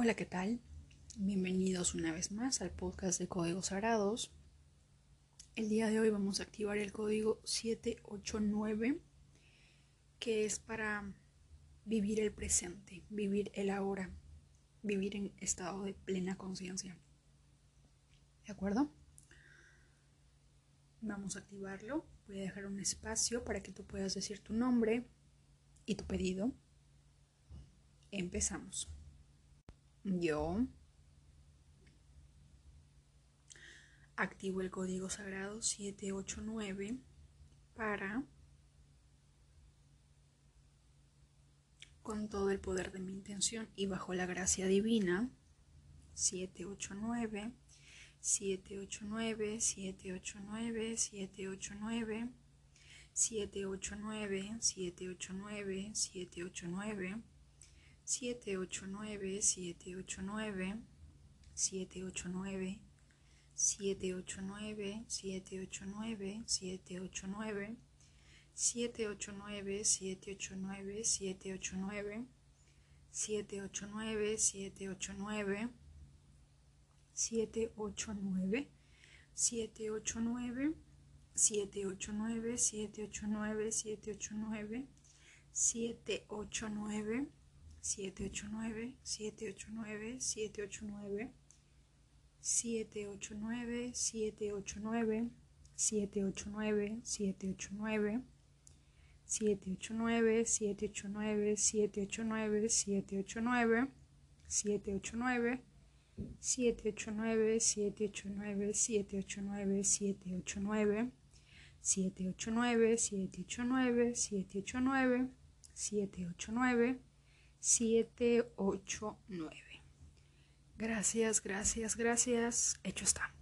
Hola, ¿qué tal? Bienvenidos una vez más al podcast de Códigos Sagrados. El día de hoy vamos a activar el código 789, que es para vivir el presente, vivir el ahora, vivir en estado de plena conciencia. ¿De acuerdo? Vamos a activarlo. Voy a dejar un espacio para que tú puedas decir tu nombre y tu pedido. Empezamos. Yo activo el código sagrado 789 para, con todo el poder de mi intención y bajo la gracia divina, 789, 789, 789, 789, 789, 789, 789. 789 789 789 789 789 789 789 789 789 789 789 789 789 789 789 789 789 789, 789, 789, 789, 789, 789, 789, 789, 789, 789, 789, 789, 789, 789, 789, 789, 789, 789, 789, 789, 789. Gracias, gracias, gracias. Hecho está.